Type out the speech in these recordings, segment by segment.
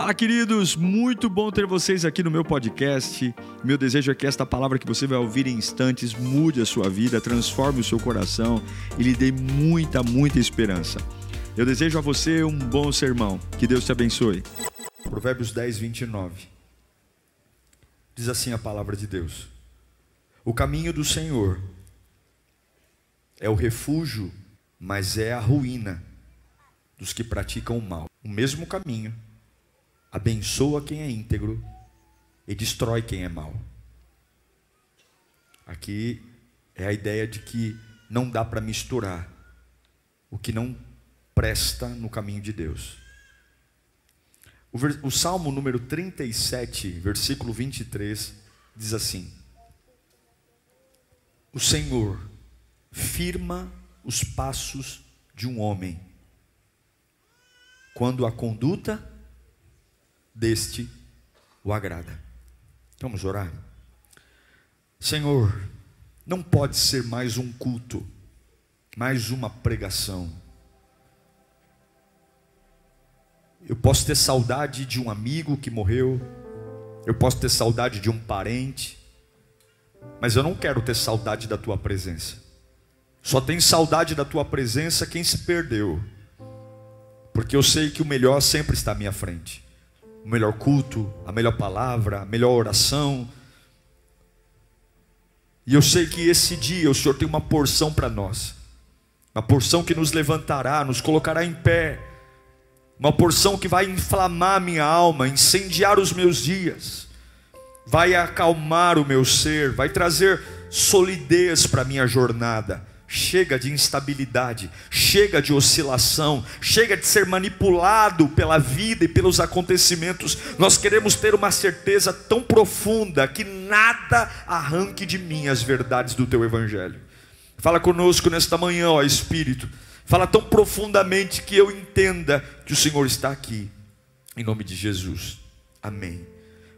Fala, queridos! Muito bom ter vocês aqui no meu podcast. Meu desejo é que esta palavra que você vai ouvir em instantes mude a sua vida, transforme o seu coração e lhe dê muita, muita esperança. Eu desejo a você um bom sermão. Que Deus te abençoe. Provérbios 10, 29. Diz assim a palavra de Deus: O caminho do Senhor é o refúgio, mas é a ruína dos que praticam o mal. O mesmo caminho abençoa quem é íntegro e destrói quem é mau. Aqui é a ideia de que não dá para misturar o que não presta no caminho de Deus. O, Salmo número 37, versículo 23, diz assim: O Senhor firma os passos de um homem, quando a conduta deste o agrada. Vamos orar? Senhor, não pode ser mais um culto, mais uma pregação. Eu posso ter saudade de um amigo que morreu, eu posso ter saudade de um parente, mas eu não quero ter saudade da tua presença. Só tem saudade da tua presença quem se perdeu, porque eu sei que o melhor sempre está à minha frente o melhor culto, a melhor palavra, a melhor oração. E eu sei que esse dia o Senhor tem uma porção para nós, uma porção que nos levantará, nos colocará em pé, uma porção que vai inflamar minha alma, incendiar os meus dias, vai acalmar o meu ser, vai trazer solidez para minha jornada. Chega de instabilidade, chega de oscilação, chega de ser manipulado pela vida e pelos acontecimentos. Nós queremos ter uma certeza tão profunda que nada arranque de mim as verdades do teu evangelho. Fala conosco nesta manhã, ó Espírito. Fala tão profundamente que eu entenda que o Senhor está aqui. Em nome de Jesus. Amém.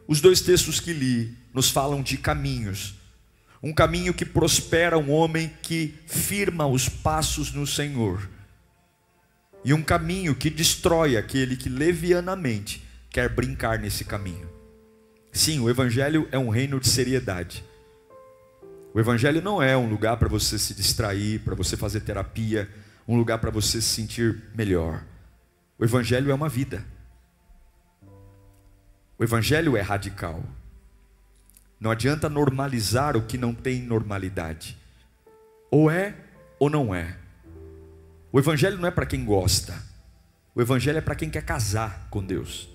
Os dois textos que li nos falam de caminhos um caminho que prospera um homem que firma os passos no Senhor, e um caminho que destrói aquele que levianamente quer brincar nesse caminho. Sim, o Evangelho é um reino de seriedade. O Evangelho não é um lugar para você se distrair, para você fazer terapia, um lugar para você se sentir melhor. O Evangelho é uma vida. O Evangelho é radical. Não adianta normalizar o que não tem normalidade. Ou é ou não é. O evangelho não é para quem gosta. O evangelho é para quem quer casar com Deus.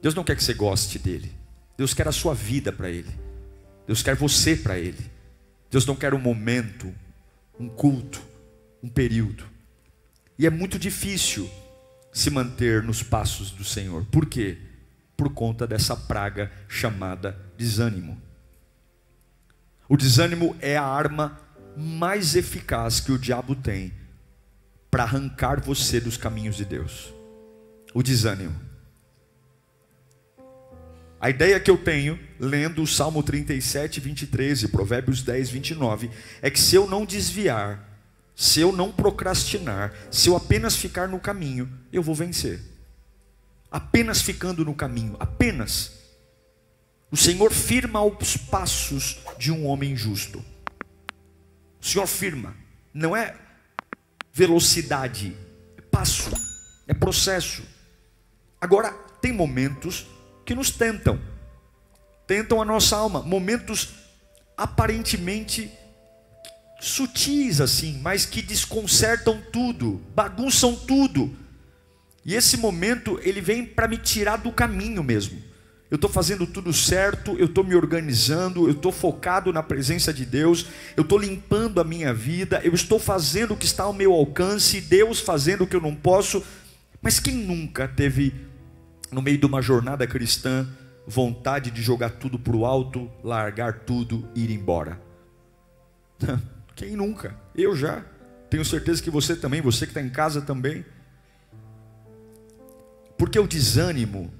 Deus não quer que você goste dele. Deus quer a sua vida para ele. Deus quer você para ele. Deus não quer um momento, um culto, um período. E é muito difícil se manter nos passos do Senhor. Por quê? por conta dessa praga chamada desânimo. O desânimo é a arma mais eficaz que o diabo tem para arrancar você dos caminhos de Deus. O desânimo. A ideia que eu tenho, lendo o Salmo 37, 23 e Provérbios 10, 29, é que se eu não desviar, se eu não procrastinar, se eu apenas ficar no caminho, eu vou vencer apenas ficando no caminho, apenas. O Senhor firma os passos de um homem justo. O Senhor firma, não é velocidade, é passo, é processo. Agora, tem momentos que nos tentam, tentam a nossa alma, momentos aparentemente sutis assim, mas que desconcertam tudo, bagunçam tudo. E esse momento ele vem para me tirar do caminho mesmo. Eu estou fazendo tudo certo, eu estou me organizando, eu estou focado na presença de Deus, eu estou limpando a minha vida, eu estou fazendo o que está ao meu alcance, Deus fazendo o que eu não posso. Mas quem nunca teve, no meio de uma jornada cristã, vontade de jogar tudo para o alto, largar tudo e ir embora? Quem nunca? Eu já. Tenho certeza que você também, você que está em casa também. Porque o desânimo,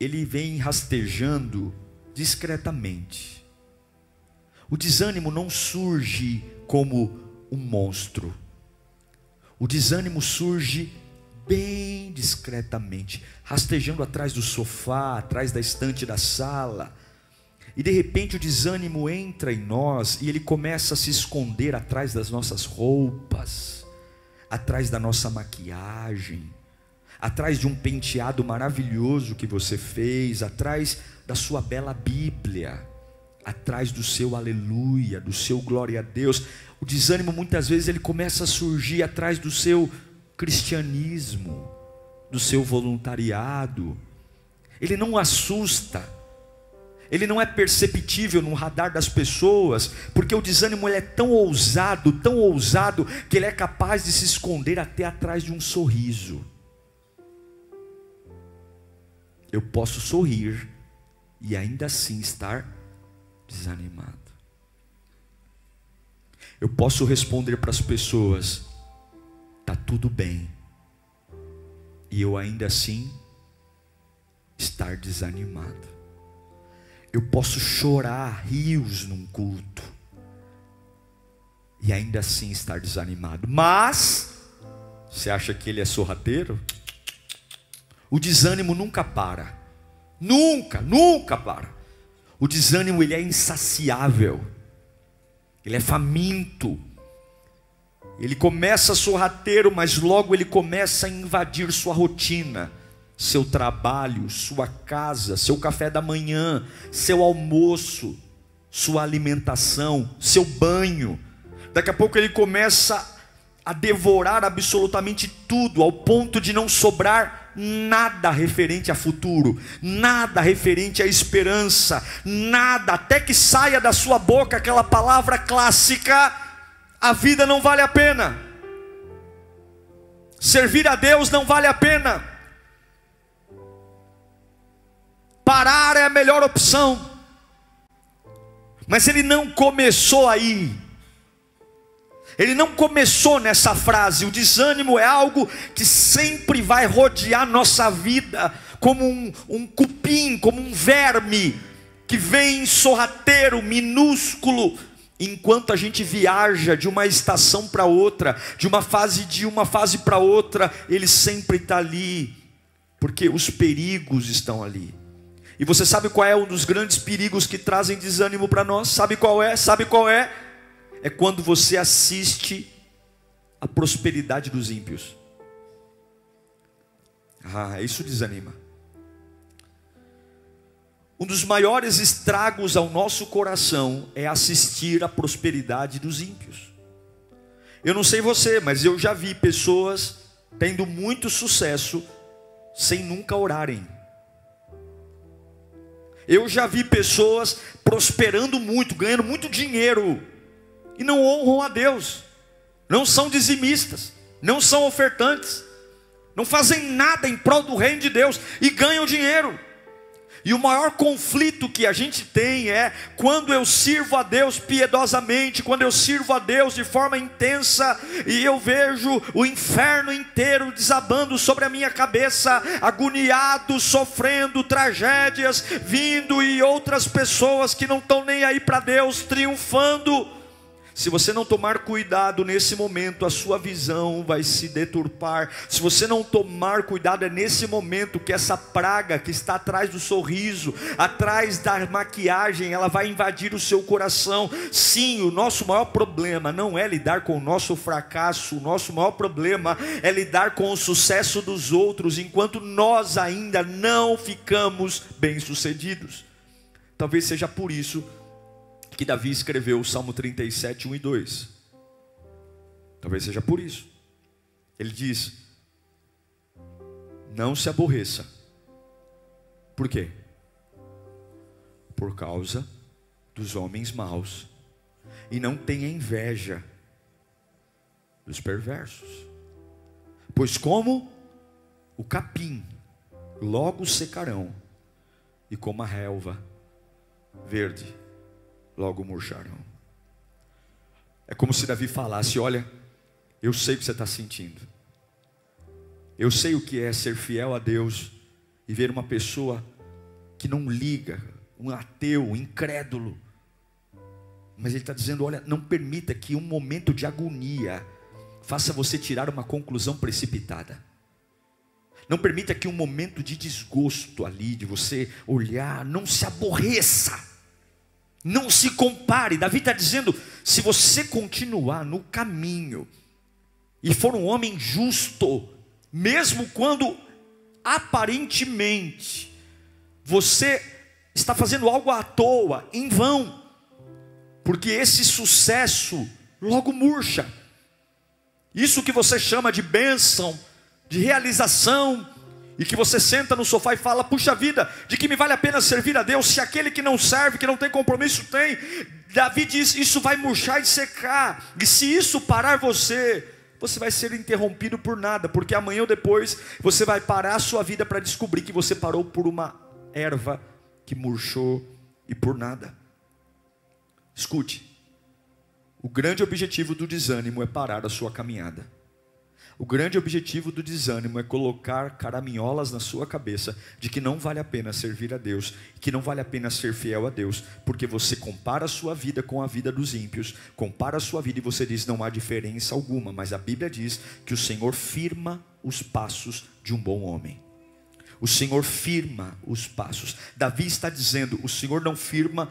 ele vem rastejando discretamente. O desânimo não surge como um monstro. O desânimo surge bem discretamente, rastejando atrás do sofá, atrás da estante da sala. E de repente o desânimo entra em nós e ele começa a se esconder atrás das nossas roupas, atrás da nossa maquiagem, atrás de um penteado maravilhoso que você fez, atrás da sua bela Bíblia, atrás do seu aleluia, do seu glória a Deus. O desânimo muitas vezes ele começa a surgir atrás do seu cristianismo, do seu voluntariado. Ele não assusta, ele não é perceptível no radar das pessoas, porque o desânimo ele é tão ousado, tão ousado, que ele é capaz de se esconder até atrás de um sorriso. Eu posso sorrir e ainda assim estar desanimado. Eu posso responder para as pessoas: está tudo bem, e eu ainda assim estar desanimado. Eu posso chorar rios num culto e ainda assim estar desanimado. Mas, você acha que ele é sorrateiro? O desânimo nunca para. Nunca, nunca para. O desânimo ele é insaciável. Ele é faminto. Ele começa sorrateiro, mas logo ele começa a invadir sua rotina seu trabalho, sua casa, seu café da manhã, seu almoço, sua alimentação, seu banho. Daqui a pouco ele começa a devorar absolutamente tudo, ao ponto de não sobrar nada referente a futuro, nada referente à esperança, nada, até que saia da sua boca aquela palavra clássica: a vida não vale a pena, servir a Deus não vale a pena. Parar é a melhor opção. Mas ele não começou aí. Ele não começou nessa frase. O desânimo é algo que sempre vai rodear nossa vida, como um, um cupim, como um verme, que vem sorrateiro, minúsculo, enquanto a gente viaja de uma estação para outra, de uma fase de uma fase para outra, ele sempre está ali, porque os perigos estão ali. E você sabe qual é um dos grandes perigos que trazem desânimo para nós? Sabe qual é? Sabe qual é? É quando você assiste a prosperidade dos ímpios. Ah, isso desanima. Um dos maiores estragos ao nosso coração é assistir a prosperidade dos ímpios. Eu não sei você, mas eu já vi pessoas tendo muito sucesso sem nunca orarem. Eu já vi pessoas prosperando muito, ganhando muito dinheiro, e não honram a Deus, não são dizimistas, não são ofertantes, não fazem nada em prol do reino de Deus e ganham dinheiro. E o maior conflito que a gente tem é quando eu sirvo a Deus piedosamente, quando eu sirvo a Deus de forma intensa e eu vejo o inferno inteiro desabando sobre a minha cabeça, agoniado, sofrendo tragédias, vindo e outras pessoas que não estão nem aí para Deus triunfando. Se você não tomar cuidado nesse momento, a sua visão vai se deturpar. Se você não tomar cuidado, é nesse momento que essa praga que está atrás do sorriso, atrás da maquiagem, ela vai invadir o seu coração. Sim, o nosso maior problema não é lidar com o nosso fracasso, o nosso maior problema é lidar com o sucesso dos outros, enquanto nós ainda não ficamos bem-sucedidos. Talvez seja por isso que Davi escreveu o Salmo 37, 1 e 2. Talvez seja por isso. Ele diz: Não se aborreça. Por quê? Por causa dos homens maus. E não tenha inveja dos perversos. Pois como o capim logo secarão, e como a relva verde logo murcharão. É como se Davi falasse: Olha, eu sei o que você está sentindo. Eu sei o que é ser fiel a Deus e ver uma pessoa que não liga, um ateu, um incrédulo. Mas ele está dizendo: olha, não permita que um momento de agonia faça você tirar uma conclusão precipitada. Não permita que um momento de desgosto ali, de você olhar, não se aborreça. Não se compare. Davi está dizendo: se você continuar no caminho e for um homem justo, mesmo quando aparentemente você está fazendo algo à toa, em vão, porque esse sucesso logo murcha. Isso que você chama de bênção, de realização, e que você senta no sofá e fala: puxa vida, de que me vale a pena servir a Deus, se aquele que não serve, que não tem compromisso, tem. Davi diz: isso vai murchar e secar, e se isso parar você, você vai ser interrompido por nada, porque amanhã ou depois você vai parar a sua vida para descobrir que você parou por uma erva que murchou e por nada. Escute, o grande objetivo do desânimo é parar a sua caminhada. O grande objetivo do desânimo é colocar caraminholas na sua cabeça de que não vale a pena servir a Deus, que não vale a pena ser fiel a Deus, porque você compara a sua vida com a vida dos ímpios, compara a sua vida e você diz não há diferença alguma, mas a Bíblia diz que o Senhor firma os passos de um bom homem. O Senhor firma os passos. Davi está dizendo: o Senhor não firma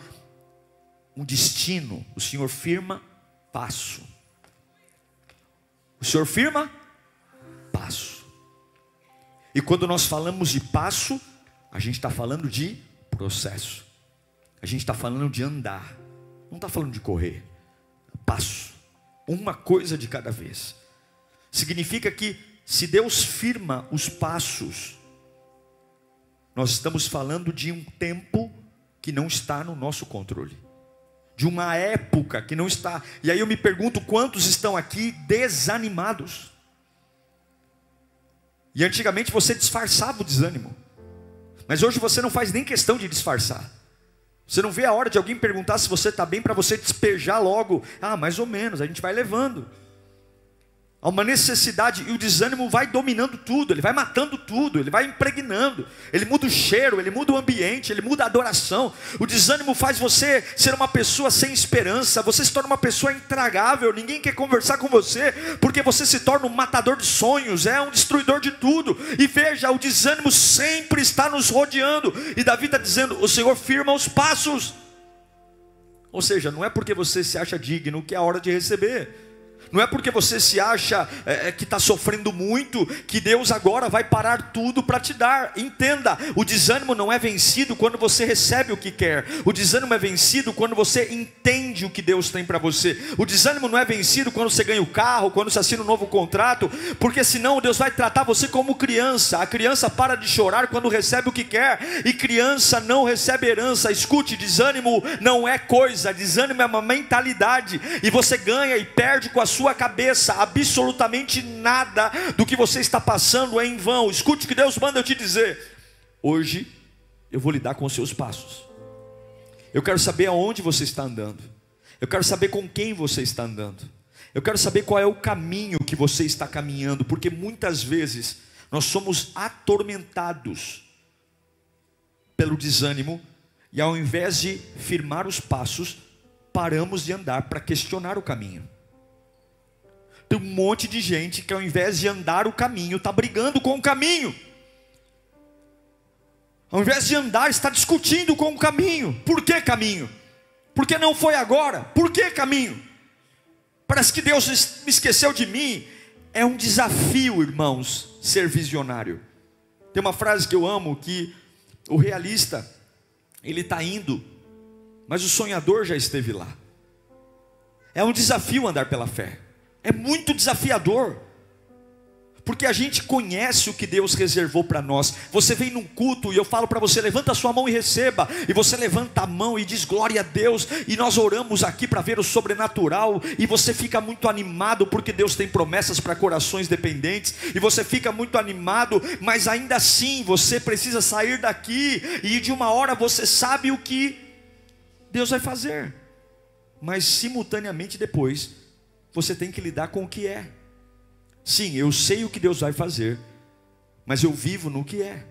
um destino, o Senhor firma passo. O Senhor firma passo. E quando nós falamos de passo, a gente está falando de processo. A gente está falando de andar. Não está falando de correr. Passo. Uma coisa de cada vez. Significa que se Deus firma os passos, nós estamos falando de um tempo que não está no nosso controle. De uma época que não está. E aí eu me pergunto quantos estão aqui desanimados. E antigamente você disfarçava o desânimo. Mas hoje você não faz nem questão de disfarçar. Você não vê a hora de alguém perguntar se você está bem para você despejar logo. Ah, mais ou menos, a gente vai levando. Há uma necessidade e o desânimo vai dominando tudo, ele vai matando tudo, ele vai impregnando, ele muda o cheiro, ele muda o ambiente, ele muda a adoração. O desânimo faz você ser uma pessoa sem esperança, você se torna uma pessoa intragável, ninguém quer conversar com você, porque você se torna um matador de sonhos, é um destruidor de tudo. E veja, o desânimo sempre está nos rodeando, e Davi está dizendo: o Senhor firma os passos. Ou seja, não é porque você se acha digno que é a hora de receber. Não é porque você se acha é, é que está sofrendo muito que Deus agora vai parar tudo para te dar. Entenda, o desânimo não é vencido quando você recebe o que quer. O desânimo é vencido quando você entende o que Deus tem para você. O desânimo não é vencido quando você ganha o carro, quando você assina um novo contrato, porque senão Deus vai tratar você como criança. A criança para de chorar quando recebe o que quer e criança não recebe herança. Escute, desânimo não é coisa, desânimo é uma mentalidade e você ganha e perde com a sua cabeça, absolutamente nada do que você está passando é em vão. Escute o que Deus manda eu te dizer. Hoje eu vou lidar com os seus passos. Eu quero saber aonde você está andando. Eu quero saber com quem você está andando. Eu quero saber qual é o caminho que você está caminhando, porque muitas vezes nós somos atormentados pelo desânimo e ao invés de firmar os passos, paramos de andar para questionar o caminho. Tem um monte de gente que ao invés de andar o caminho, está brigando com o caminho. Ao invés de andar, está discutindo com o caminho. Por que caminho? Porque não foi agora? Por que caminho? Parece que Deus me esqueceu de mim. É um desafio, irmãos, ser visionário. Tem uma frase que eu amo que o realista ele está indo, mas o sonhador já esteve lá. É um desafio andar pela fé. É muito desafiador. Porque a gente conhece o que Deus reservou para nós. Você vem num culto e eu falo para você: levanta a sua mão e receba. E você levanta a mão e diz glória a Deus. E nós oramos aqui para ver o sobrenatural. E você fica muito animado porque Deus tem promessas para corações dependentes. E você fica muito animado, mas ainda assim você precisa sair daqui. E de uma hora você sabe o que Deus vai fazer. Mas simultaneamente depois você tem que lidar com o que é. Sim, eu sei o que Deus vai fazer, mas eu vivo no que é.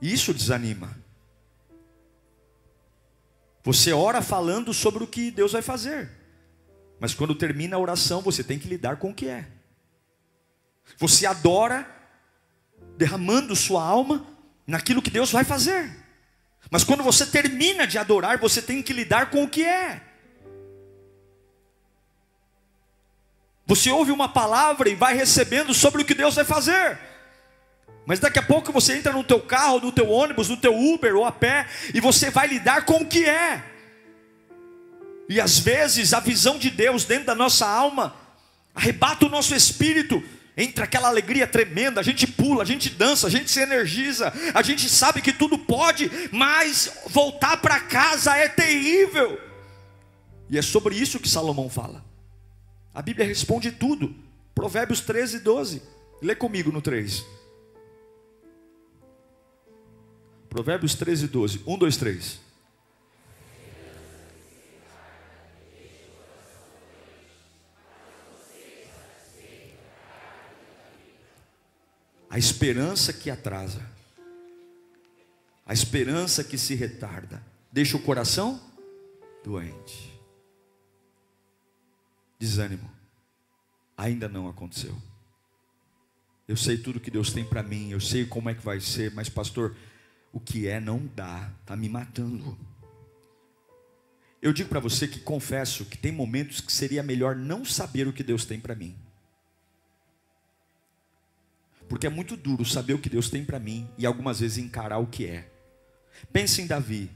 Isso desanima. Você ora falando sobre o que Deus vai fazer, mas quando termina a oração, você tem que lidar com o que é. Você adora, derramando sua alma naquilo que Deus vai fazer. Mas quando você termina de adorar, você tem que lidar com o que é. Você ouve uma palavra e vai recebendo sobre o que Deus vai fazer. Mas daqui a pouco você entra no teu carro, no teu ônibus, no teu Uber ou a pé e você vai lidar com o que é. E às vezes a visão de Deus dentro da nossa alma arrebata o nosso espírito, entra aquela alegria tremenda, a gente pula, a gente dança, a gente se energiza, a gente sabe que tudo pode, mas voltar para casa é terrível. E é sobre isso que Salomão fala. A Bíblia responde tudo. Provérbios 13, 12. Lê comigo no 3. Provérbios 13, 12. 1, 2, 3. A esperança que atrasa, a esperança que se retarda, deixa o coração doente. Desânimo, ainda não aconteceu. Eu sei tudo que Deus tem para mim, eu sei como é que vai ser, mas pastor, o que é não dá, está me matando. Eu digo para você que confesso que tem momentos que seria melhor não saber o que Deus tem para mim. Porque é muito duro saber o que Deus tem para mim e algumas vezes encarar o que é. Pense em Davi.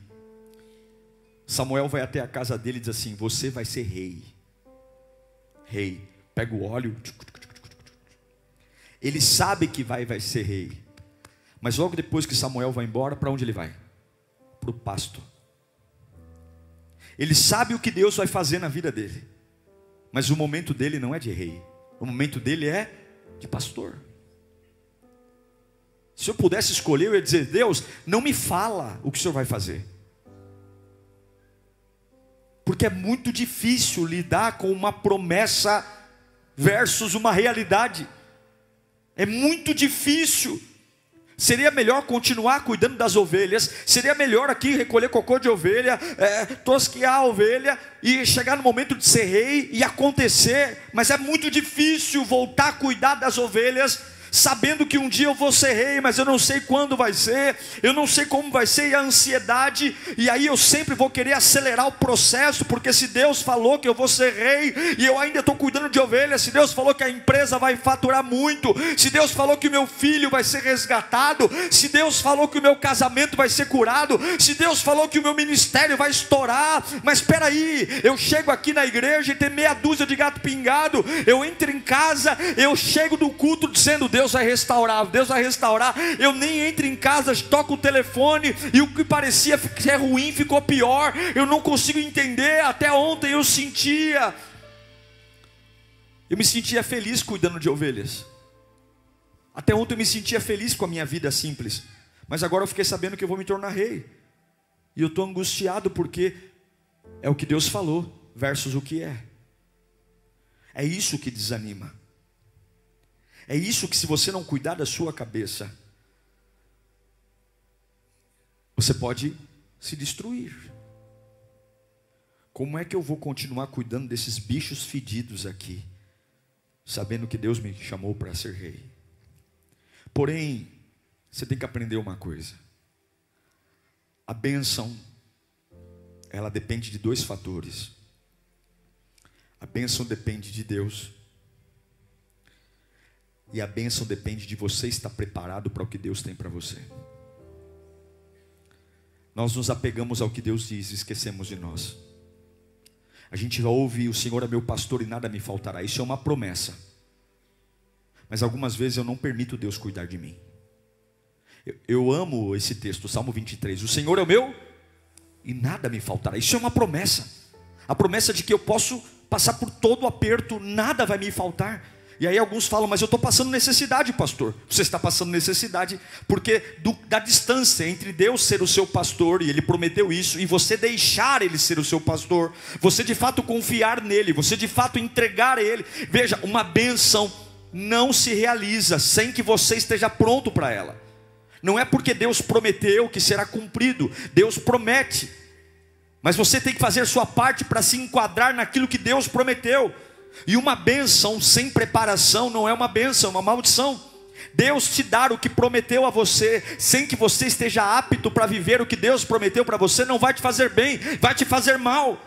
Samuel vai até a casa dele e diz assim: Você vai ser rei. Rei. Pega o óleo. Ele sabe que vai, vai ser rei. Mas logo depois que Samuel vai embora, para onde ele vai? Para o pasto. Ele sabe o que Deus vai fazer na vida dele. Mas o momento dele não é de rei. O momento dele é de pastor. Se eu pudesse escolher, eu ia dizer: Deus, não me fala o que o Senhor vai fazer. Porque é muito difícil lidar com uma promessa versus uma realidade. É muito difícil. Seria melhor continuar cuidando das ovelhas, seria melhor aqui recolher cocô de ovelha, é, tosquear a ovelha e chegar no momento de ser rei e acontecer, mas é muito difícil voltar a cuidar das ovelhas sabendo que um dia eu vou ser rei, mas eu não sei quando vai ser, eu não sei como vai ser, e a ansiedade, e aí eu sempre vou querer acelerar o processo, porque se Deus falou que eu vou ser rei, e eu ainda estou cuidando de ovelhas, se Deus falou que a empresa vai faturar muito, se Deus falou que o meu filho vai ser resgatado, se Deus falou que o meu casamento vai ser curado, se Deus falou que o meu ministério vai estourar, mas espera aí, eu chego aqui na igreja e tem meia dúzia de gato pingado, eu entro em casa, eu chego do culto dizendo, Deus vai restaurar, Deus vai restaurar. Eu nem entro em casa, toco o telefone e o que parecia ser ruim ficou pior. Eu não consigo entender. Até ontem eu sentia. Eu me sentia feliz cuidando de ovelhas. Até ontem eu me sentia feliz com a minha vida simples. Mas agora eu fiquei sabendo que eu vou me tornar rei. E eu estou angustiado porque é o que Deus falou versus o que é. É isso que desanima. É isso que, se você não cuidar da sua cabeça, você pode se destruir. Como é que eu vou continuar cuidando desses bichos fedidos aqui, sabendo que Deus me chamou para ser rei? Porém, você tem que aprender uma coisa: a bênção, ela depende de dois fatores. A bênção depende de Deus e a bênção depende de você estar preparado para o que Deus tem para você. Nós nos apegamos ao que Deus diz e esquecemos de nós. A gente ouve: O Senhor é meu pastor e nada me faltará. Isso é uma promessa. Mas algumas vezes eu não permito Deus cuidar de mim. Eu, eu amo esse texto, Salmo 23. O Senhor é o meu e nada me faltará. Isso é uma promessa. A promessa de que eu posso passar por todo o aperto, nada vai me faltar. E aí alguns falam, mas eu estou passando necessidade, pastor. Você está passando necessidade porque do, da distância entre Deus ser o seu pastor, e Ele prometeu isso, e você deixar Ele ser o seu pastor, você de fato confiar nele, você de fato entregar a Ele. Veja, uma benção não se realiza sem que você esteja pronto para ela. Não é porque Deus prometeu que será cumprido, Deus promete. Mas você tem que fazer sua parte para se enquadrar naquilo que Deus prometeu. E uma bênção sem preparação não é uma bênção, é uma maldição. Deus te dar o que prometeu a você, sem que você esteja apto para viver o que Deus prometeu para você, não vai te fazer bem, vai te fazer mal.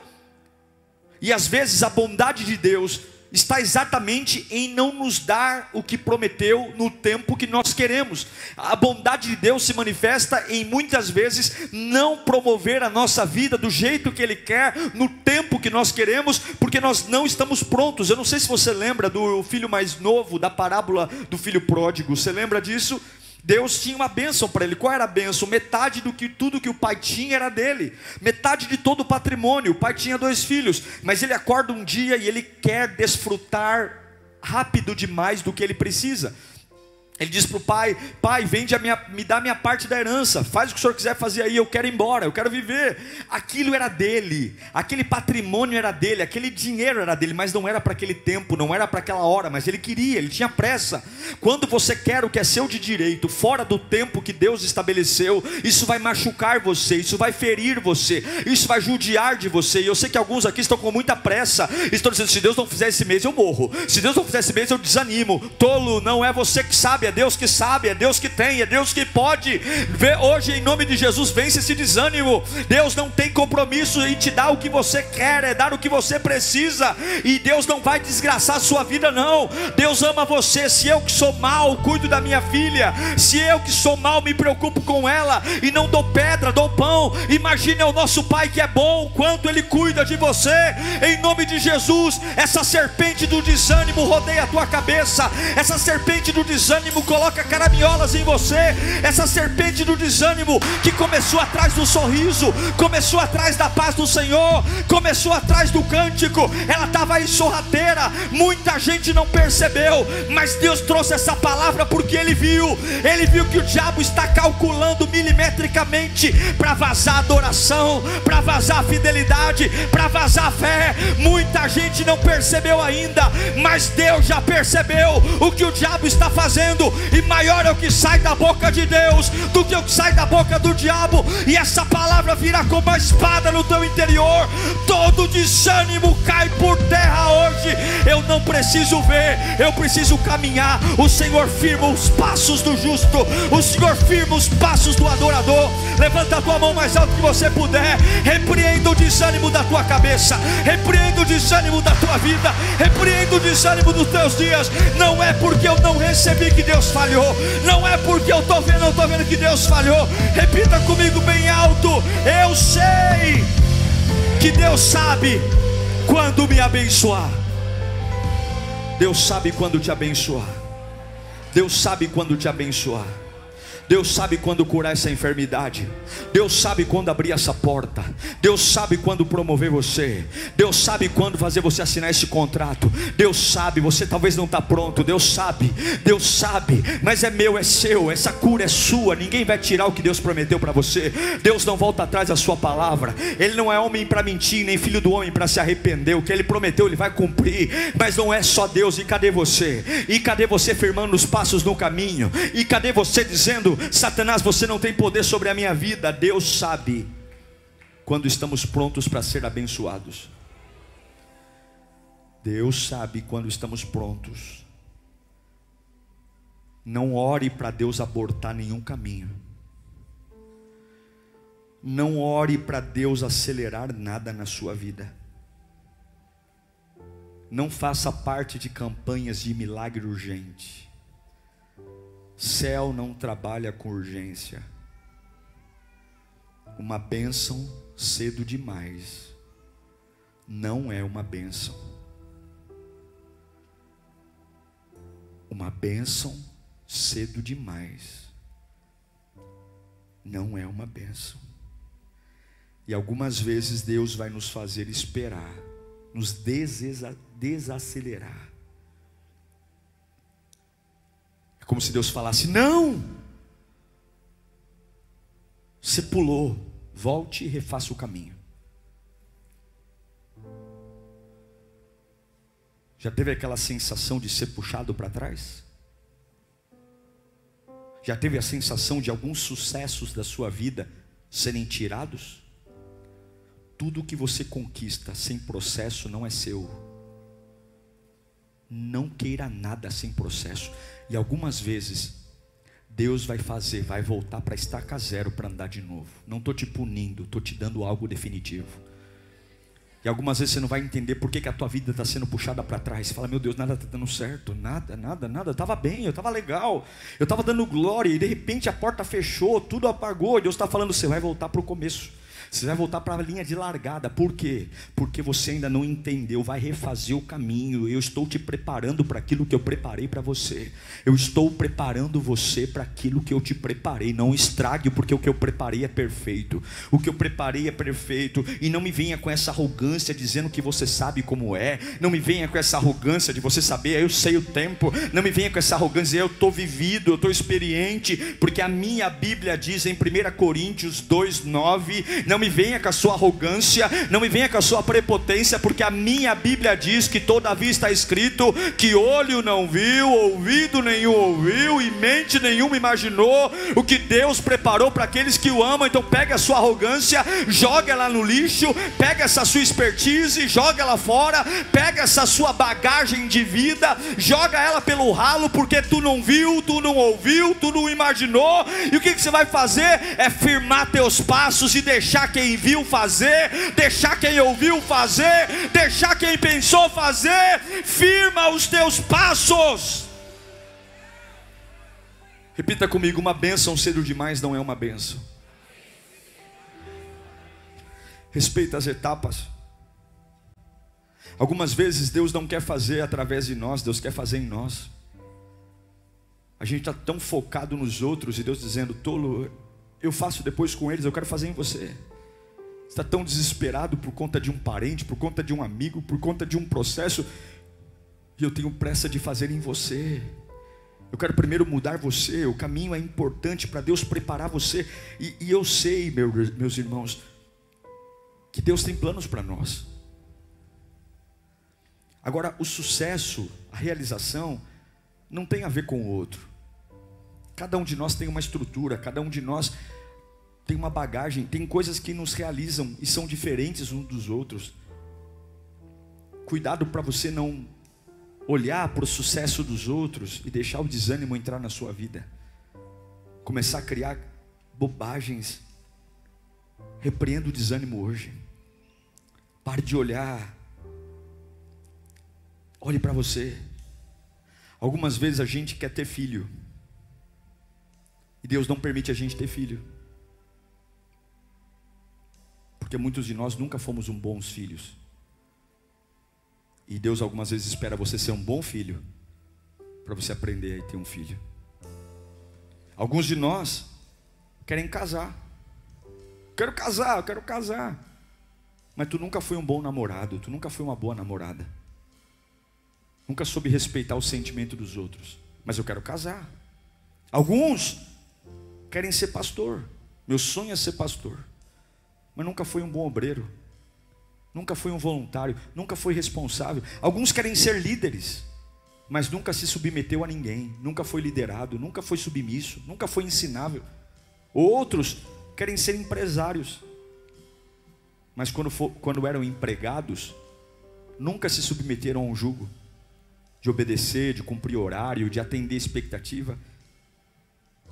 E às vezes a bondade de Deus está exatamente em não nos dar o que prometeu no tempo que nós queremos. A bondade de Deus se manifesta em muitas vezes não promover a nossa vida do jeito que Ele quer, no tempo que nós queremos, porque nós não estamos prontos. Eu não sei se você lembra do filho mais novo, da parábola do filho pródigo, você lembra disso? Deus tinha uma bênção para ele. Qual era a bênção? Metade do que tudo que o pai tinha era dele. Metade de todo o patrimônio. O pai tinha dois filhos, mas ele acorda um dia e ele quer desfrutar rápido demais do que ele precisa. Ele diz para o pai: Pai, vende a minha, me dá a minha parte da herança, faz o que o senhor quiser fazer aí, eu quero ir embora, eu quero viver. Aquilo era dele, aquele patrimônio era dele, aquele dinheiro era dele, mas não era para aquele tempo, não era para aquela hora, mas ele queria, ele tinha pressa. Quando você quer o que é seu de direito, fora do tempo que Deus estabeleceu, isso vai machucar você, isso vai ferir você, isso vai judiar de você. E eu sei que alguns aqui estão com muita pressa, estão dizendo: se Deus não fizer esse mês, eu morro, se Deus não fizer esse mês, eu desanimo. Tolo, não é você que sabe, é Deus que sabe, é Deus que tem, é Deus que pode. Hoje, em nome de Jesus, vence esse desânimo. Deus não tem compromisso em te dar o que você quer, é dar o que você precisa. E Deus não vai desgraçar a sua vida, não. Deus ama você. Se eu que sou mal, cuido da minha filha. Se eu que sou mal, me preocupo com ela e não dou pedra, dou pão. Imagine o nosso Pai que é bom, quanto Ele cuida de você. Em nome de Jesus, essa serpente do desânimo rodeia a tua cabeça. Essa serpente do desânimo coloca caraminholas em você. Essa serpente do desânimo que começou atrás do sorriso, começou atrás da paz do Senhor, começou atrás do cântico. Ela estava aí sorrateira. Muita gente não percebeu, mas Deus trouxe essa palavra porque Ele viu. Ele viu que o diabo está calculando milimetricamente para vazar adoração, para vazar a fidelidade, para vazar a fé. Muita gente não percebeu ainda, mas Deus já percebeu o que o diabo está fazendo e maior é o que sai da boca de Deus do que o que sai da boca do diabo, e essa palavra virá como uma espada no teu interior. Todo desânimo cai por terra hoje. Eu não preciso ver, eu preciso caminhar. O Senhor firma os passos do justo, o Senhor firma os passos do adorador. Levanta a tua mão mais alto que você puder. Repreenda o desânimo da tua cabeça, repreenda o desânimo da tua vida, repreenda o desânimo dos teus dias. Não é porque eu não recebi que Deus Deus falhou. Não é porque eu estou vendo, eu estou vendo que Deus falhou. Repita comigo bem alto. Eu sei que Deus sabe quando me abençoar. Deus sabe quando te abençoar. Deus sabe quando te abençoar. Deus sabe quando curar essa enfermidade. Deus sabe quando abrir essa porta. Deus sabe quando promover você. Deus sabe quando fazer você assinar esse contrato. Deus sabe, você talvez não está pronto. Deus sabe, Deus sabe, mas é meu, é seu. Essa cura é sua. Ninguém vai tirar o que Deus prometeu para você. Deus não volta atrás da sua palavra. Ele não é homem para mentir, nem filho do homem para se arrepender. O que ele prometeu, ele vai cumprir. Mas não é só Deus. E cadê você? E cadê você firmando os passos no caminho? E cadê você dizendo: Satanás, você não tem poder sobre a minha vida. Deus sabe quando estamos prontos para ser abençoados. Deus sabe quando estamos prontos. Não ore para Deus abortar nenhum caminho. Não ore para Deus acelerar nada na sua vida. Não faça parte de campanhas de milagre urgente. Céu não trabalha com urgência. Uma bênção cedo demais não é uma bênção. Uma bênção cedo demais não é uma bênção. E algumas vezes Deus vai nos fazer esperar, nos desacelerar Como se Deus falasse: Não! Você pulou, volte e refaça o caminho. Já teve aquela sensação de ser puxado para trás? Já teve a sensação de alguns sucessos da sua vida serem tirados? Tudo que você conquista sem processo não é seu. Não queira nada sem processo. E algumas vezes Deus vai fazer, vai voltar para estaca zero para andar de novo. Não estou te punindo, estou te dando algo definitivo. E algumas vezes você não vai entender por que, que a tua vida está sendo puxada para trás. Você fala, meu Deus, nada está dando certo, nada, nada, nada. Eu estava bem, eu estava legal, eu estava dando glória, e de repente a porta fechou, tudo apagou. Deus está falando, você vai voltar para o começo. Você vai voltar para a linha de largada. Por quê? Porque você ainda não entendeu, vai refazer o caminho. Eu estou te preparando para aquilo que eu preparei para você. Eu estou preparando você para aquilo que eu te preparei. Não estrague, porque o que eu preparei é perfeito. O que eu preparei é perfeito. E não me venha com essa arrogância dizendo que você sabe como é. Não me venha com essa arrogância de você saber, eu sei o tempo. Não me venha com essa arrogância, eu estou vivido, eu estou experiente. Porque a minha Bíblia diz em 1 Coríntios 2,9: Não me venha com a sua arrogância, não me venha com a sua prepotência, porque a minha Bíblia diz que todavia está escrito que olho não viu, ouvido nenhum ouviu e mente nenhuma imaginou o que Deus preparou para aqueles que o amam. Então pega a sua arrogância, joga ela no lixo, pega essa sua expertise, joga ela fora, pega essa sua bagagem de vida, joga ela pelo ralo, porque tu não viu, tu não ouviu, tu não imaginou. E o que, que você vai fazer? É firmar teus passos e deixar quem viu fazer, deixar quem ouviu fazer, deixar quem pensou fazer, firma os teus passos. Repita comigo: uma bênção cedo demais não é uma bênção. Respeita as etapas. Algumas vezes Deus não quer fazer através de nós, Deus quer fazer em nós. A gente está tão focado nos outros e Deus dizendo, tolo, eu faço depois com eles, eu quero fazer em você está tão desesperado por conta de um parente, por conta de um amigo, por conta de um processo, e eu tenho pressa de fazer em você. Eu quero primeiro mudar você, o caminho é importante para Deus preparar você, e, e eu sei, meu, meus irmãos, que Deus tem planos para nós. Agora, o sucesso, a realização, não tem a ver com o outro. Cada um de nós tem uma estrutura, cada um de nós tem uma bagagem, tem coisas que nos realizam e são diferentes uns dos outros. Cuidado para você não olhar para o sucesso dos outros e deixar o desânimo entrar na sua vida. Começar a criar bobagens. Repreenda o desânimo hoje. Pare de olhar. Olhe para você. Algumas vezes a gente quer ter filho. E Deus não permite a gente ter filho. Porque muitos de nós nunca fomos um bons filhos. E Deus algumas vezes espera você ser um bom filho para você aprender a ter um filho. Alguns de nós querem casar. Quero casar, quero casar. Mas tu nunca foi um bom namorado, tu nunca foi uma boa namorada. Nunca soube respeitar o sentimento dos outros. Mas eu quero casar. Alguns querem ser pastor. Meu sonho é ser pastor mas nunca foi um bom obreiro, nunca foi um voluntário, nunca foi responsável. Alguns querem ser líderes, mas nunca se submeteu a ninguém, nunca foi liderado, nunca foi submisso, nunca foi ensinável. Outros querem ser empresários, mas quando, for, quando eram empregados, nunca se submeteram a um jugo de obedecer, de cumprir horário, de atender expectativa.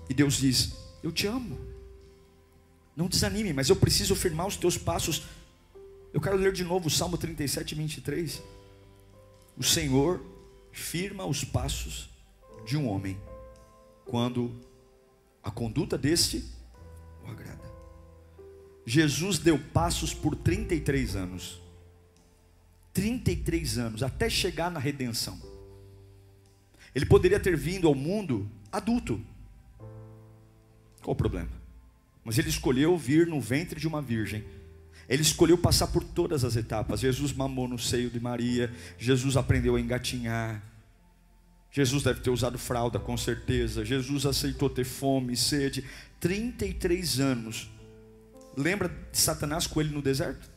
E Deus diz: Eu te amo. Não desanime, mas eu preciso firmar os teus passos. Eu quero ler de novo o Salmo 37, 23. O Senhor firma os passos de um homem quando a conduta deste o agrada. Jesus deu passos por 33 anos. 33 anos, até chegar na redenção. Ele poderia ter vindo ao mundo adulto. Qual o problema? Mas ele escolheu vir no ventre de uma virgem. Ele escolheu passar por todas as etapas. Jesus mamou no seio de Maria. Jesus aprendeu a engatinhar. Jesus deve ter usado fralda, com certeza. Jesus aceitou ter fome, sede. 33 anos. Lembra de Satanás com ele no deserto?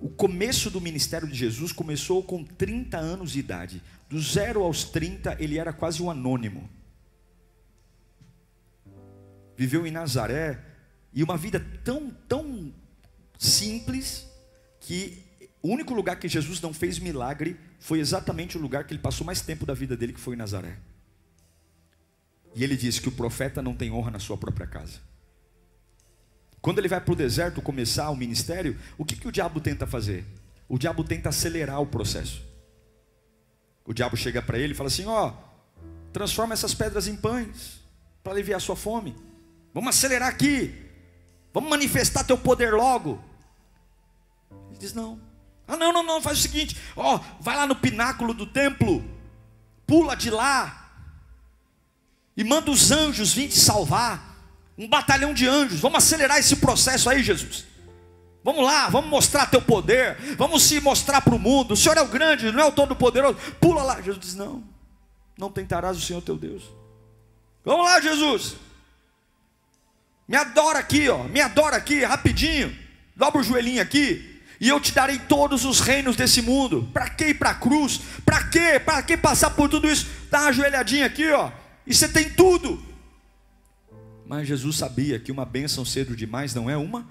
O começo do ministério de Jesus começou com 30 anos de idade. Do zero aos 30, ele era quase um anônimo viveu em Nazaré, e uma vida tão, tão simples, que o único lugar que Jesus não fez milagre foi exatamente o lugar que ele passou mais tempo da vida dele, que foi em Nazaré. E ele disse que o profeta não tem honra na sua própria casa. Quando ele vai para o deserto começar o ministério, o que, que o diabo tenta fazer? O diabo tenta acelerar o processo. O diabo chega para ele e fala assim: Ó, transforma essas pedras em pães para aliviar sua fome. Vamos acelerar aqui. Vamos manifestar teu poder logo. Ele diz: Não. Ah, não, não, não, faz o seguinte: Ó, vai lá no pináculo do templo, pula de lá e manda os anjos vir te salvar um batalhão de anjos. Vamos acelerar esse processo aí, Jesus. Vamos lá, vamos mostrar teu poder, vamos se mostrar para o mundo. O Senhor é o grande, não é o todo-poderoso. Pula lá. Jesus diz: Não, não tentarás o Senhor teu Deus. Vamos lá, Jesus. Me adora aqui, ó. Me adora aqui, rapidinho. Dobra o joelhinho aqui. E eu te darei todos os reinos desse mundo. Para que ir para a cruz? Para quê? Para que passar por tudo isso? Dá uma ajoelhadinha aqui, ó. E você tem tudo. Mas Jesus sabia que uma bênção cedo demais não é uma.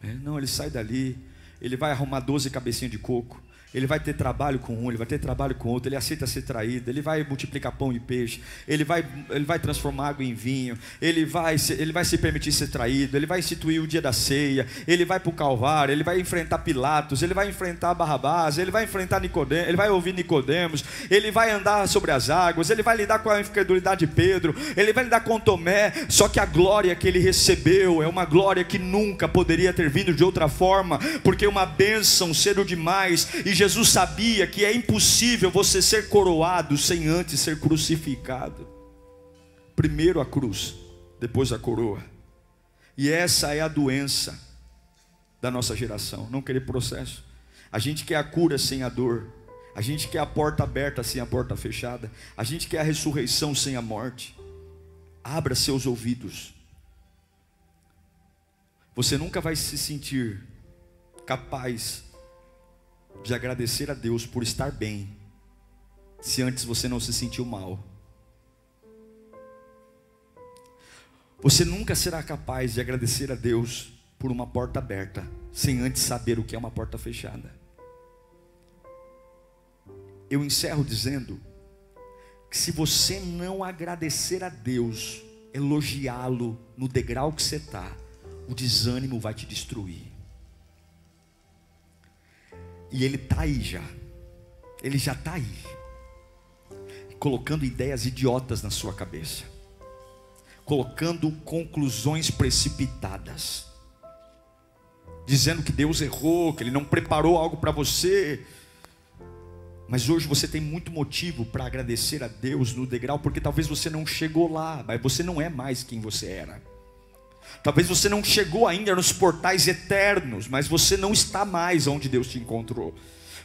É, não, ele sai dali, ele vai arrumar 12 cabecinhas de coco, ele vai ter trabalho com um, ele vai ter trabalho com outro, ele aceita ser traído, ele vai multiplicar pão e peixe, ele vai, ele vai transformar água em vinho, ele vai, ele vai se permitir ser traído, ele vai instituir o dia da ceia, ele vai para o Calvário, ele vai enfrentar Pilatos, ele vai enfrentar Barrabás, ele vai enfrentar Nicodemos, ele vai ouvir Nicodemos, ele vai andar sobre as águas, ele vai lidar com a incredulidade de Pedro, ele vai lidar com Tomé, só que a glória que ele recebeu é uma glória que nunca poderia ter vindo de outra forma, porque uma bênção cedo demais, e Jesus sabia que é impossível você ser coroado sem antes ser crucificado. Primeiro a cruz, depois a coroa. E essa é a doença da nossa geração, não querer processo. A gente quer a cura sem a dor. A gente quer a porta aberta sem a porta fechada. A gente quer a ressurreição sem a morte. Abra seus ouvidos. Você nunca vai se sentir capaz de agradecer a Deus por estar bem, se antes você não se sentiu mal. Você nunca será capaz de agradecer a Deus por uma porta aberta, sem antes saber o que é uma porta fechada. Eu encerro dizendo que se você não agradecer a Deus, elogiá-lo no degrau que você está, o desânimo vai te destruir. E ele está aí já. Ele já está aí. Colocando ideias idiotas na sua cabeça. Colocando conclusões precipitadas. Dizendo que Deus errou, que Ele não preparou algo para você. Mas hoje você tem muito motivo para agradecer a Deus no degrau, porque talvez você não chegou lá, mas você não é mais quem você era. Talvez você não chegou ainda nos portais eternos, mas você não está mais onde Deus te encontrou.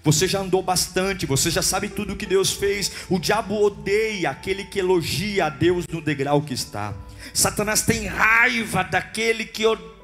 Você já andou bastante, você já sabe tudo o que Deus fez. O diabo odeia aquele que elogia a Deus no degrau que está. Satanás tem raiva daquele que odeia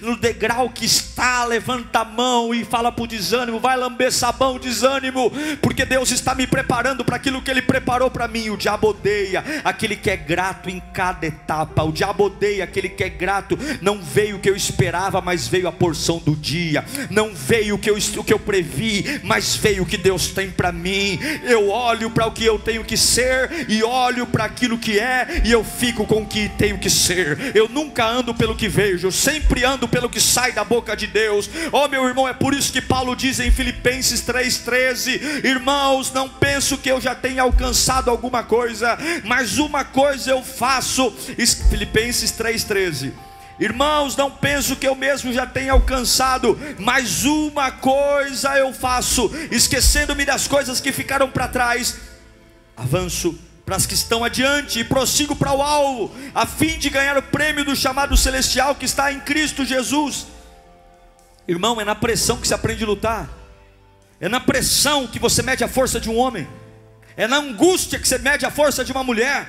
no degrau que está, levanta a mão e fala para o desânimo: vai lamber sabão, desânimo, porque Deus está me preparando para aquilo que Ele preparou para mim. O diabo odeia aquele que é grato em cada etapa, o diabo odeia aquele que é grato. Não veio o que eu esperava, mas veio a porção do dia, não veio o que eu, o que eu previ, mas veio o que Deus tem para mim. Eu olho para o que eu tenho que ser e olho para aquilo que é, e eu fico com o que tenho que ser. Eu nunca ando pelo que vejo, eu sempre sempre ando pelo que sai da boca de Deus. Oh, meu irmão, é por isso que Paulo diz em Filipenses 3,13: Irmãos, não penso que eu já tenha alcançado alguma coisa, mas uma coisa eu faço. Filipenses 3,13. Irmãos, não penso que eu mesmo já tenha alcançado, mas uma coisa eu faço, esquecendo-me das coisas que ficaram para trás, avanço para as que estão adiante e prossigo para o alvo, a fim de ganhar o prêmio do chamado celestial que está em Cristo Jesus. Irmão, é na pressão que se aprende a lutar, é na pressão que você mede a força de um homem, é na angústia que você mede a força de uma mulher.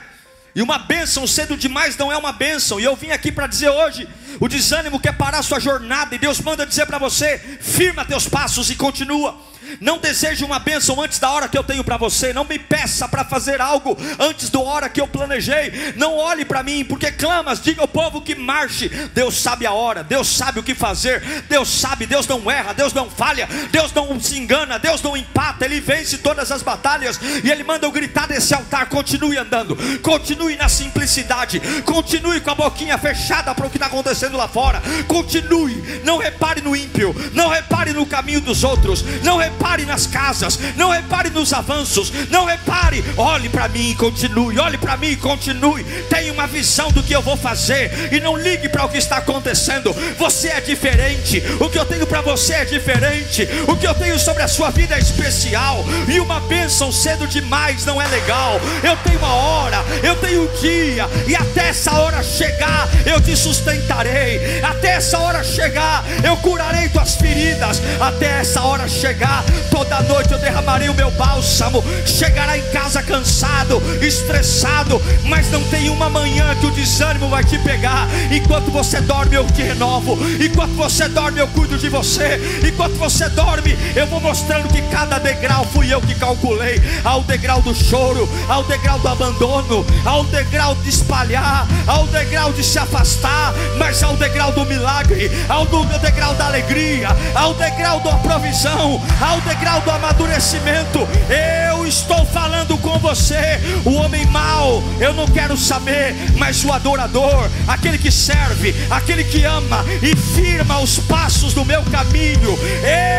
E uma bênção cedo demais não é uma bênção. E eu vim aqui para dizer hoje: o desânimo quer parar sua jornada, e Deus manda dizer para você: firma teus passos e continua. Não deseje uma bênção antes da hora que eu tenho para você. Não me peça para fazer algo antes da hora que eu planejei. Não olhe para mim, porque clamas, diga ao povo que marche. Deus sabe a hora, Deus sabe o que fazer. Deus sabe, Deus não erra, Deus não falha, Deus não se engana, Deus não empata. Ele vence todas as batalhas e ele manda eu gritar desse altar. Continue andando, continue na simplicidade, continue com a boquinha fechada para o que está acontecendo lá fora. Continue, não repare no ímpio, não repare no caminho dos outros, não repare nas casas, não repare nos avanços, não repare, olhe para mim e continue, olhe para mim e continue. Tenha uma visão do que eu vou fazer e não ligue para o que está acontecendo. Você é diferente, o que eu tenho para você é diferente, o que eu tenho sobre a sua vida é especial, e uma bênção cedo demais não é legal. Eu tenho uma hora, eu tenho um dia, e até essa hora chegar, eu te sustentarei, até essa hora chegar, eu curarei tuas feridas, até essa hora chegar, toda noite eu derramarei o meu bálsamo. Chegará em casa cansado, estressado, mas não tem uma manhã que o desânimo vai te pegar. Enquanto você dorme, eu te renovo. Enquanto você dorme, eu cuido de você. Enquanto você dorme, eu vou mostrando que cada degrau fui eu que calculei. Ao degrau do choro, ao degrau do abandono, ao degrau de espalhar, ao degrau de se afastar, mas ao degrau do milagre, ao degrau da alegria, ao degrau da provisão, ao degrau do amadurecimento. Eu estou falando com você, o homem mau, eu não quero saber, mas o adorador, aquele que serve, aquele que ama e firma os passos do meu caminho.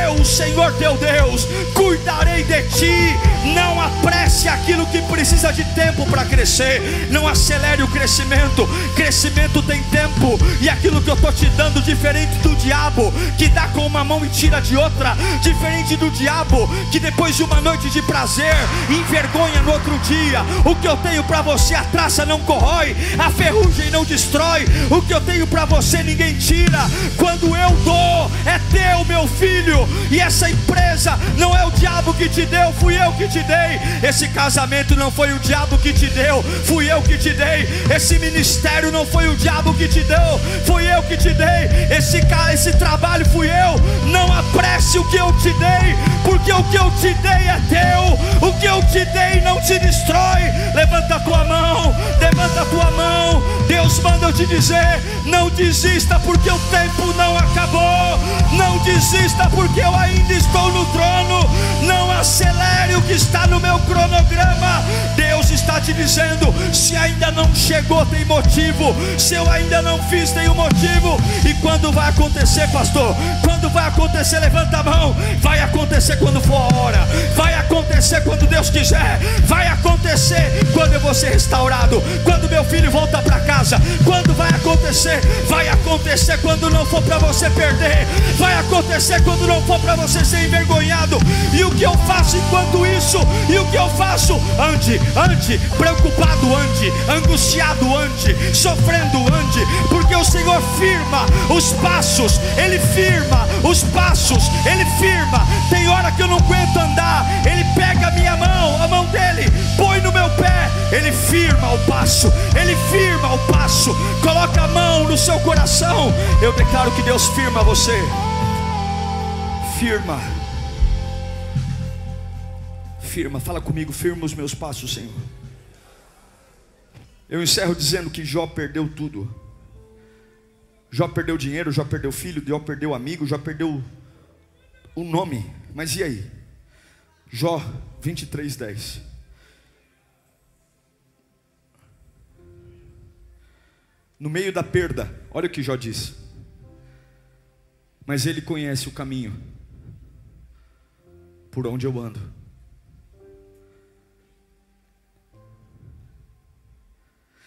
Eu, o Senhor teu Deus, cuidarei de ti. Não apresse aquilo que precisa de tempo para crescer. Não acelere o crescimento. Crescimento tem tempo. E aquilo que eu estou te dando, diferente do diabo, que dá com uma mão e tira de outra, diferente do diabo, que depois de uma noite de prazer, envergonha no outro dia. O que eu tenho para você, a traça não corrói, a ferrugem não destrói. O que eu tenho para você, ninguém tira. Quando eu dou, é teu, meu filho. E essa empresa não é o diabo que te deu, fui eu que te dei. Esse casamento não foi o diabo que te deu, fui eu que te dei. Esse ministério não foi o diabo que te deu, fui eu que te dei. Esse, esse trabalho fui eu. Não apresse o que eu te dei, porque o que eu te dei é teu. O que eu te dei não te destrói. Levanta a tua mão, levanta a tua mão. Deus manda eu te dizer: não desista, porque o tempo não acabou. Não desista, porque eu ainda estou no trono. Não acelere o que está no meu cronograma. Está te dizendo: se ainda não chegou, tem motivo. Se eu ainda não fiz, tem um motivo. E quando vai acontecer, pastor? Quando vai acontecer? Levanta a mão. Vai acontecer quando for a hora. Vai acontecer quando Deus quiser. Vai acontecer quando eu vou ser restaurado. Quando meu filho volta para casa. Quando vai acontecer? Vai acontecer quando não for para você perder. Vai acontecer quando não for para você ser envergonhado. E o que eu faço enquanto isso? E o que eu faço? Ande, ande, preocupado, ande, angustiado, ande, sofrendo, ande, porque o Senhor firma os passos, Ele firma os passos, Ele firma. Tem hora que eu não aguento andar, Ele pega a minha mão, a mão dele, põe no meu pé, Ele firma o passo, Ele firma o passo, coloca a mão no seu coração. Eu declaro que Deus firma você, firma firma, fala comigo, firma os meus passos, Senhor. Eu encerro dizendo que Jó perdeu tudo. Jó perdeu dinheiro, Jó perdeu filho, Jó perdeu amigo, Jó perdeu o nome. Mas e aí? Jó 23, 10. No meio da perda, olha o que Jó diz. Mas ele conhece o caminho por onde eu ando.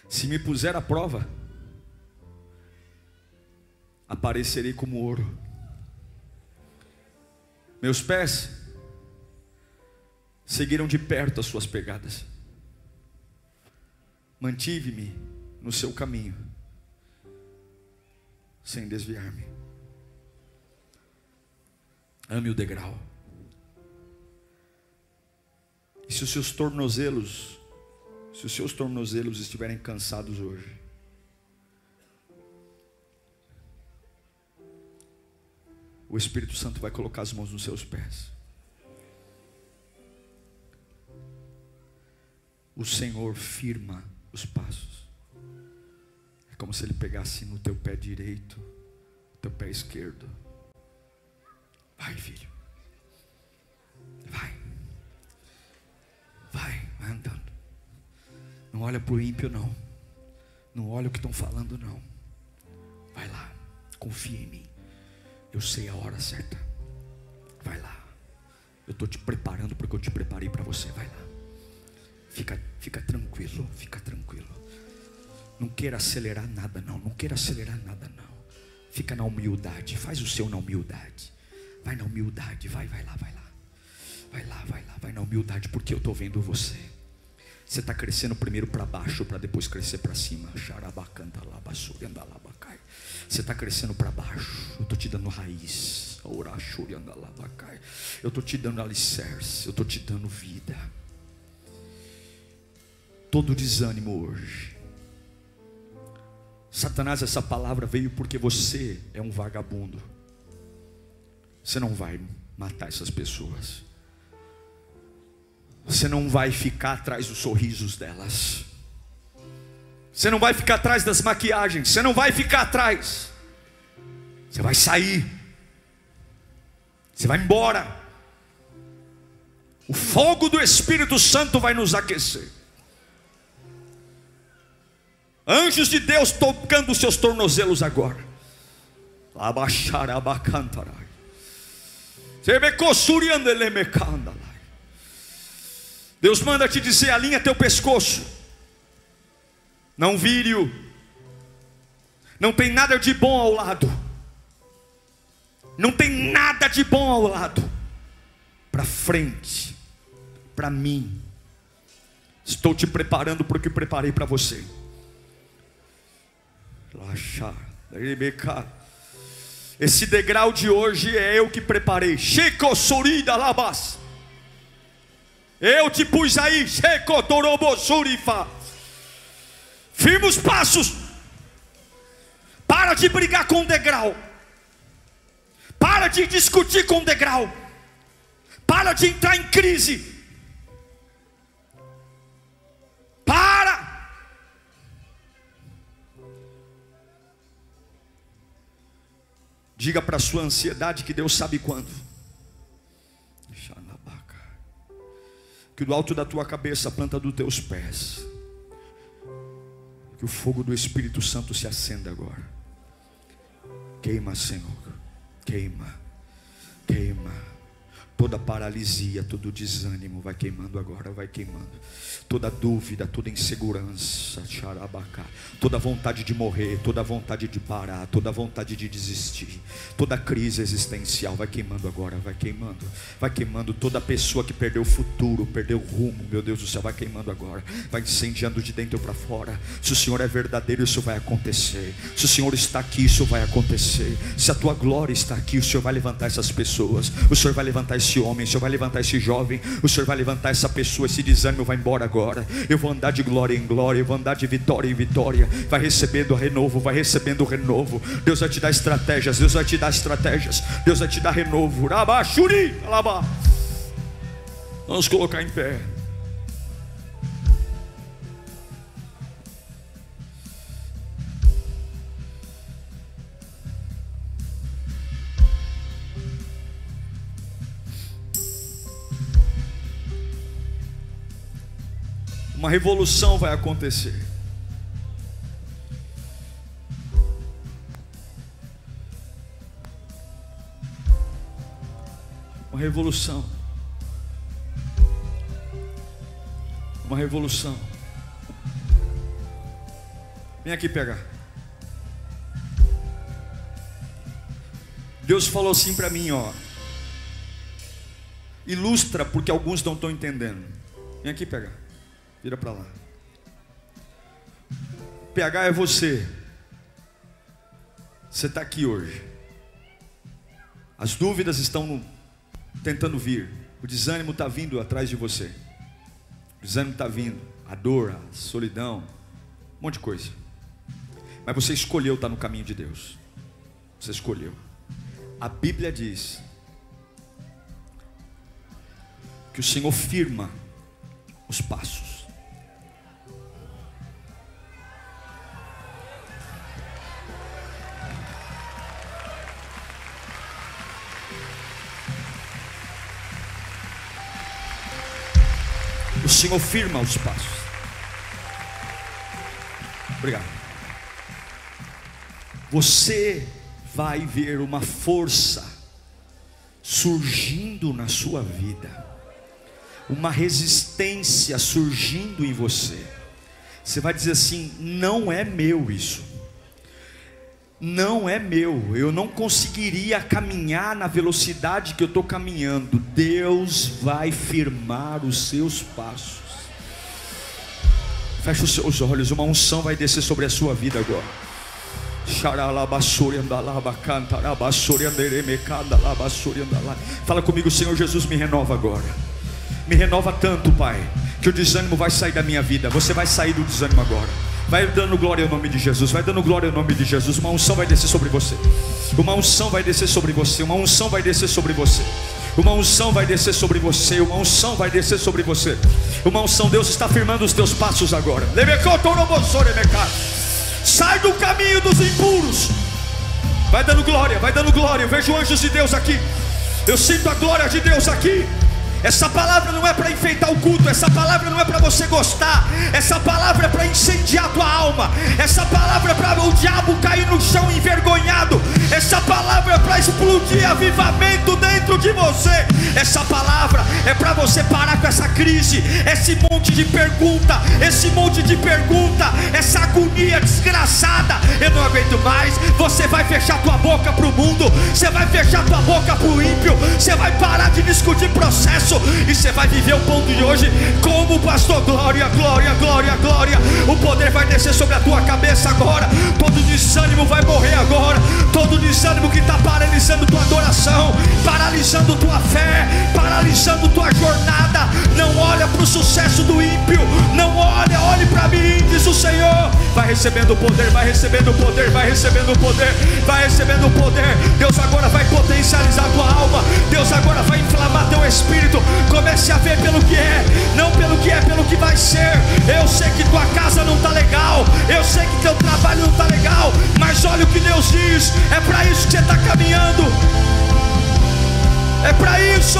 Se me puser à prova, aparecerei como ouro. Meus pés seguiram de perto as suas pegadas. Mantive-me no seu caminho, sem desviar-me. Ame o degrau. E se os seus tornozelos se os seus tornozelos estiverem cansados hoje, o Espírito Santo vai colocar as mãos nos seus pés. O Senhor firma os passos. É como se ele pegasse no teu pé direito, teu pé esquerdo. Vai, filho. Vai. Vai, vai andando. Não olha para o ímpio, não. Não olha o que estão falando, não. Vai lá, confia em mim. Eu sei a hora certa. Vai lá. Eu estou te preparando porque eu te preparei para você. Vai lá. Fica, fica tranquilo, fica tranquilo. Não queira acelerar nada, não. Não queira acelerar nada, não. Fica na humildade. Faz o seu na humildade. Vai na humildade. Vai, vai lá, vai lá. Vai lá, vai lá. Vai na humildade porque eu estou vendo você. Você está crescendo primeiro para baixo para depois crescer para cima. Você está crescendo para baixo. Eu estou te dando raiz. Eu estou te dando alicerce. Eu estou te dando vida. Todo desânimo hoje. Satanás, essa palavra veio porque você é um vagabundo. Você não vai matar essas pessoas. Você não vai ficar atrás dos sorrisos delas. Você não vai ficar atrás das maquiagens. Você não vai ficar atrás. Você vai sair. Você vai embora. O fogo do Espírito Santo vai nos aquecer. Anjos de Deus tocando os seus tornozelos agora. Abaixarabacantarai. Sebecossuriando elemecandala. Deus manda te dizer: alinha teu pescoço, não vire-o, não tem nada de bom ao lado, não tem nada de bom ao lado, para frente, para mim, estou te preparando para o que preparei para você. Esse degrau de hoje é eu que preparei. Chico Surida Labas. Eu te pus aí, firma os passos. Para de brigar com o degrau. Para de discutir com o degrau. Para de entrar em crise. Para. Diga para a sua ansiedade que Deus sabe quando. Que do alto da tua cabeça, a planta dos teus pés, que o fogo do Espírito Santo se acenda agora. Queima, Senhor, queima, queima. Toda paralisia, todo desânimo vai queimando agora, vai queimando. Toda dúvida, toda insegurança, xarabacá. Toda vontade de morrer, toda vontade de parar, toda vontade de desistir. Toda crise existencial vai queimando agora, vai queimando. Vai queimando toda pessoa que perdeu o futuro, perdeu o rumo, meu Deus do céu, vai queimando agora. Vai incendiando de dentro para fora. Se o Senhor é verdadeiro, isso vai acontecer. Se o Senhor está aqui, isso vai acontecer. Se a tua glória está aqui, o Senhor vai levantar essas pessoas. O Senhor vai levantar esse homem, o Senhor vai levantar esse jovem, o Senhor vai levantar essa pessoa, esse desânimo vai embora agora. Eu vou andar de glória em glória, eu vou andar de vitória em vitória. Vai recebendo renovo, vai recebendo renovo. Deus vai te dar estratégias, Deus vai te dar estratégias, Deus vai te dar renovo. Vamos colocar em pé. Uma revolução vai acontecer. Uma revolução. Uma revolução. Vem aqui pegar. Deus falou assim para mim, ó. Ilustra porque alguns não estão entendendo. Vem aqui pegar. Vira para lá. PH é você. Você está aqui hoje. As dúvidas estão tentando vir. O desânimo está vindo atrás de você. O desânimo está vindo. A dor, a solidão, um monte de coisa. Mas você escolheu estar no caminho de Deus. Você escolheu. A Bíblia diz que o Senhor firma os passos. Senhor firma os passos. Obrigado. Você vai ver uma força surgindo na sua vida, uma resistência surgindo em você. Você vai dizer assim: não é meu isso, não é meu, eu não conseguiria caminhar na velocidade que eu estou caminhando. Deus vai firmar os seus passos. Feche os seus olhos, uma unção vai descer sobre a sua vida agora. Fala comigo, Senhor Jesus, me renova agora. Me renova tanto, Pai, que o desânimo vai sair da minha vida. Você vai sair do desânimo agora. Vai dando glória ao nome de Jesus. Vai dando glória ao nome de Jesus. Uma unção vai descer sobre você. Uma unção vai descer sobre você. Uma unção vai descer sobre você. Uma unção vai descer sobre você. Uma unção vai descer sobre você. Uma unção, Deus está firmando os teus passos agora. Sai do caminho dos impuros. Vai dando glória, vai dando glória. Eu vejo anjos de Deus aqui. Eu sinto a glória de Deus aqui. Essa palavra não é para enfeitar o culto, essa palavra não é para você gostar, essa palavra é para incendiar tua alma, essa palavra é para o diabo cair no chão envergonhado, essa palavra é para explodir avivamento dentro de você, essa palavra é para você parar com essa crise, esse monte de pergunta, esse monte de pergunta, essa agonia desgraçada. Eu não aguento mais. Você vai fechar tua boca para o mundo, você vai fechar tua boca para o ímpio, você vai parar de discutir processo isso e você vai viver o ponto de hoje como pastor. Glória, glória, glória, glória. O poder vai descer sobre a tua cabeça agora. Todo desânimo vai morrer agora. Todo desânimo que está paralisando tua adoração, paralisando tua fé, paralisando tua jornada. Não olha para o sucesso do ímpio. Não olha, olhe para mim, diz o Senhor. Vai recebendo o poder, vai recebendo o poder, vai recebendo o poder, vai recebendo o poder. Deus agora vai potencializar tua alma. Deus agora vai inflamar teu espírito. Comece a ver pelo que é, não pelo que é, pelo que vai ser. Eu sei que tua casa não está legal, eu sei que teu trabalho não está legal, mas olha o que Deus diz: é para isso que você está caminhando, é para isso.